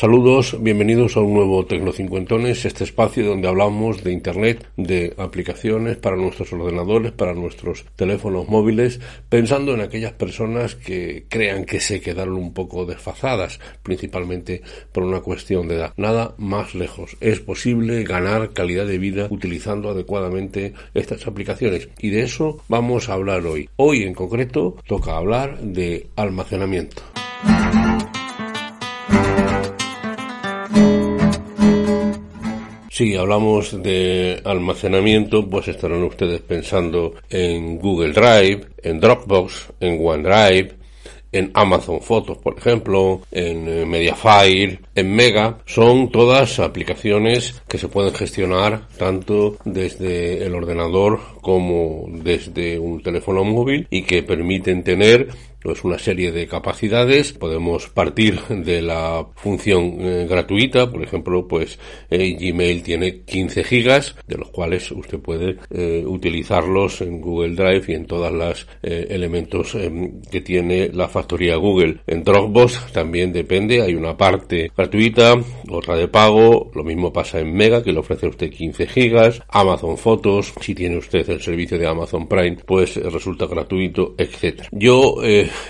Saludos, bienvenidos a un nuevo Tecnocincuentones, este espacio donde hablamos de Internet, de aplicaciones para nuestros ordenadores, para nuestros teléfonos móviles, pensando en aquellas personas que crean que se quedaron un poco desfazadas, principalmente por una cuestión de edad. Nada más lejos. Es posible ganar calidad de vida utilizando adecuadamente estas aplicaciones y de eso vamos a hablar hoy. Hoy en concreto toca hablar de almacenamiento. Si hablamos de almacenamiento, pues estarán ustedes pensando en Google Drive, en Dropbox, en OneDrive, en Amazon Fotos, por ejemplo, en eh, Mediafire, en Mega, son todas aplicaciones que se pueden gestionar tanto desde el ordenador como desde un teléfono móvil y que permiten tener pues una serie de capacidades. Podemos partir de la función eh, gratuita, por ejemplo, pues eh, Gmail tiene 15 gigas, de los cuales usted puede eh, utilizarlos en Google Drive y en todas las elementos em, que tiene la factoría Google. En Dropbox también depende, hay una parte gratuita, otra de pago, lo mismo pasa en Mega, que le ofrece a usted 15 gigas, Amazon Fotos, si tiene usted el servicio de Amazon Prime, pues resulta gratuito, etcétera. Yo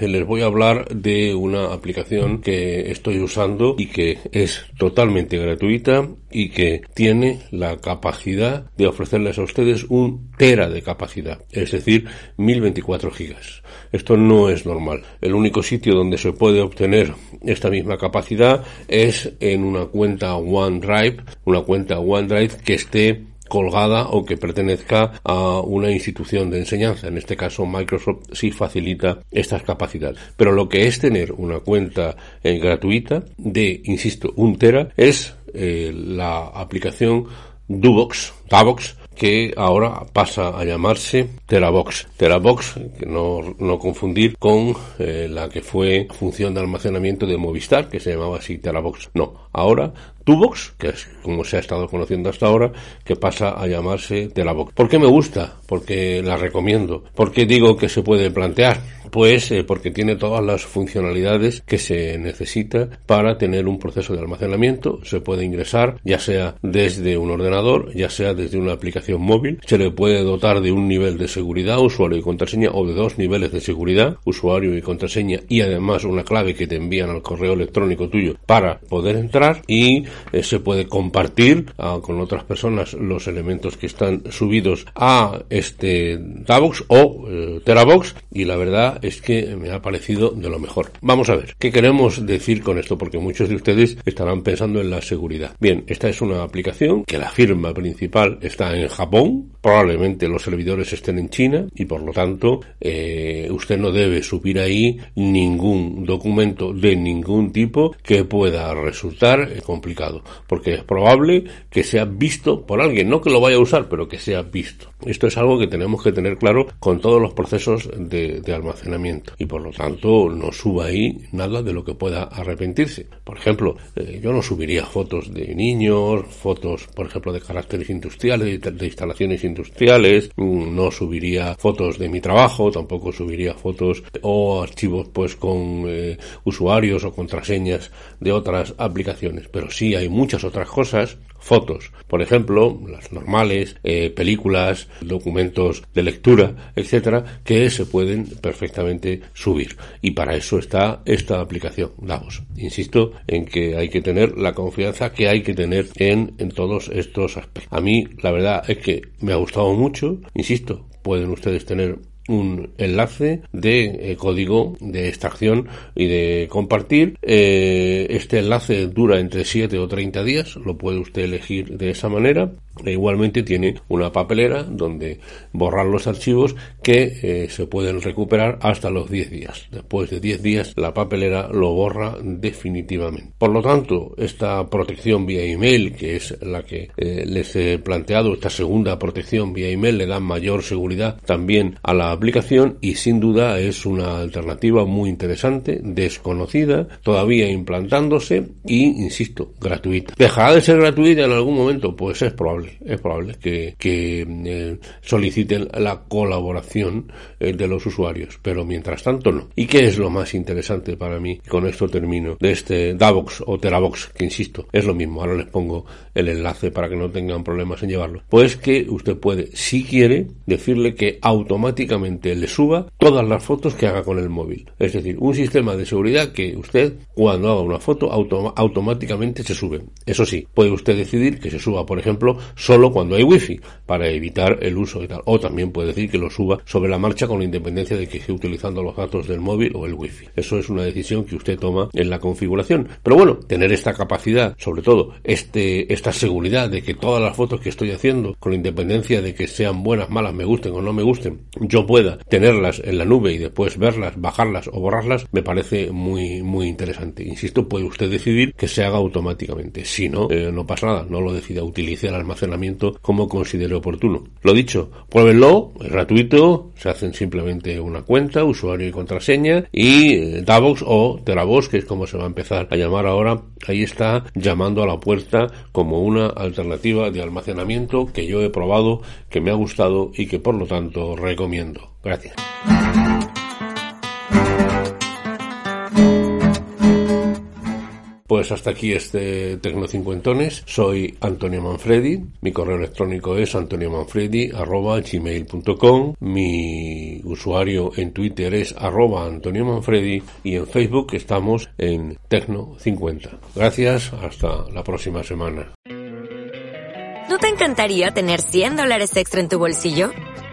les voy a hablar de una aplicación que estoy usando y que es totalmente gratuita y que tiene la capacidad de ofrecerles a ustedes un tera de capacidad, es decir, 1024 gigas. Esto no es normal. El único sitio donde se puede obtener esta misma capacidad es en una cuenta OneDrive, una cuenta OneDrive que esté colgada o que pertenezca a una institución de enseñanza. En este caso, Microsoft sí facilita estas capacidades. Pero lo que es tener una cuenta eh, gratuita de, insisto, un tera es eh, la aplicación Dubox, Davox, que ahora pasa a llamarse Terabox. Terabox, no, no confundir con eh, la que fue función de almacenamiento de Movistar, que se llamaba así Terabox. No, ahora Tubox, que es como se ha estado conociendo hasta ahora, que pasa a llamarse Terabox. ¿Por qué me gusta? Porque la recomiendo. ¿Por qué digo que se puede plantear? Pues eh, porque tiene todas las funcionalidades que se necesita para tener un proceso de almacenamiento. Se puede ingresar ya sea desde un ordenador, ya sea desde una aplicación móvil. Se le puede dotar de un nivel de seguridad, usuario y contraseña, o de dos niveles de seguridad, usuario y contraseña, y además una clave que te envían al correo electrónico tuyo para poder entrar y eh, se puede compartir ah, con otras personas los elementos que están subidos a este Tavox o eh, Terabox y la verdad es que me ha parecido de lo mejor. Vamos a ver, ¿qué queremos decir con esto? Porque muchos de ustedes estarán pensando en la seguridad. Bien, esta es una aplicación que la firma principal está en Japón, probablemente los servidores estén en China y por lo tanto eh, usted no debe subir ahí ningún documento de ningún tipo que pueda resultar eh, complicado, porque es probable que sea visto por alguien, no que lo vaya a usar, pero que sea visto. Esto es algo que tenemos que tener claro con todos los procesos de, de almacenamiento y por lo tanto no suba ahí nada de lo que pueda arrepentirse. Por ejemplo, eh, yo no subiría fotos de niños, fotos, por ejemplo, de caracteres industriales, de, instalaciones industriales industriales, no subiría fotos de mi trabajo, tampoco subiría fotos o archivos pues con eh, usuarios o contraseñas de otras aplicaciones, pero sí hay muchas otras cosas fotos, por ejemplo, las normales, eh, películas, documentos de lectura, etcétera, que se pueden perfectamente subir. Y para eso está esta aplicación, Davos. Insisto en que hay que tener la confianza que hay que tener en, en todos estos aspectos. A mí, la verdad es que me gustado mucho, insisto, pueden ustedes tener un enlace de eh, código de extracción y de compartir. Eh, este enlace dura entre 7 o 30 días, lo puede usted elegir de esa manera. E igualmente tiene una papelera donde borrar los archivos que eh, se pueden recuperar hasta los 10 días. Después de 10 días la papelera lo borra definitivamente. Por lo tanto, esta protección vía email, que es la que eh, les he planteado, esta segunda protección vía email le da mayor seguridad también a la aplicación y sin duda es una alternativa muy interesante, desconocida, todavía implantándose y, insisto, gratuita. ¿Dejará de ser gratuita en algún momento? Pues es probable es probable que, eh, soliciten la colaboración eh, de los usuarios, pero mientras tanto no. ¿Y qué es lo más interesante para mí? Con esto termino de este Davox o Teravox, que insisto, es lo mismo. Ahora les pongo el enlace para que no tengan problemas en llevarlo. Pues que usted puede, si quiere, decirle que automáticamente le suba todas las fotos que haga con el móvil. Es decir, un sistema de seguridad que usted, cuando haga una foto, automáticamente se sube. Eso sí, puede usted decidir que se suba, por ejemplo, solo cuando hay wifi para evitar el uso y tal. O también puede decir que lo suba sobre la marcha con independencia de que esté utilizando los datos del móvil o el wifi. Eso es una decisión que usted toma en la configuración. Pero bueno, tener esta capacidad, sobre todo este, esta seguridad de que todas las fotos que estoy haciendo, con independencia de que sean buenas, malas, me gusten o no me gusten, yo pueda tenerlas en la nube y después verlas, bajarlas o borrarlas, me parece muy, muy interesante. Insisto, puede usted decidir que se haga automáticamente. Si no, eh, no pasa nada, no lo decida, utilice el como considere oportuno. Lo dicho, pruébenlo, es gratuito, se hacen simplemente una cuenta, usuario y contraseña y eh, Davox o Teravox, que es como se va a empezar a llamar ahora, ahí está llamando a la puerta como una alternativa de almacenamiento que yo he probado, que me ha gustado y que por lo tanto recomiendo. Gracias. Pues hasta aquí este Tecnocincuentones. Soy Antonio Manfredi. Mi correo electrónico es antoniomanfredi.gmail.com Mi usuario en Twitter es arroba Antonio Manfredi y en Facebook estamos en Tecno50. Gracias, hasta la próxima semana. ¿No te encantaría tener 100 dólares extra en tu bolsillo?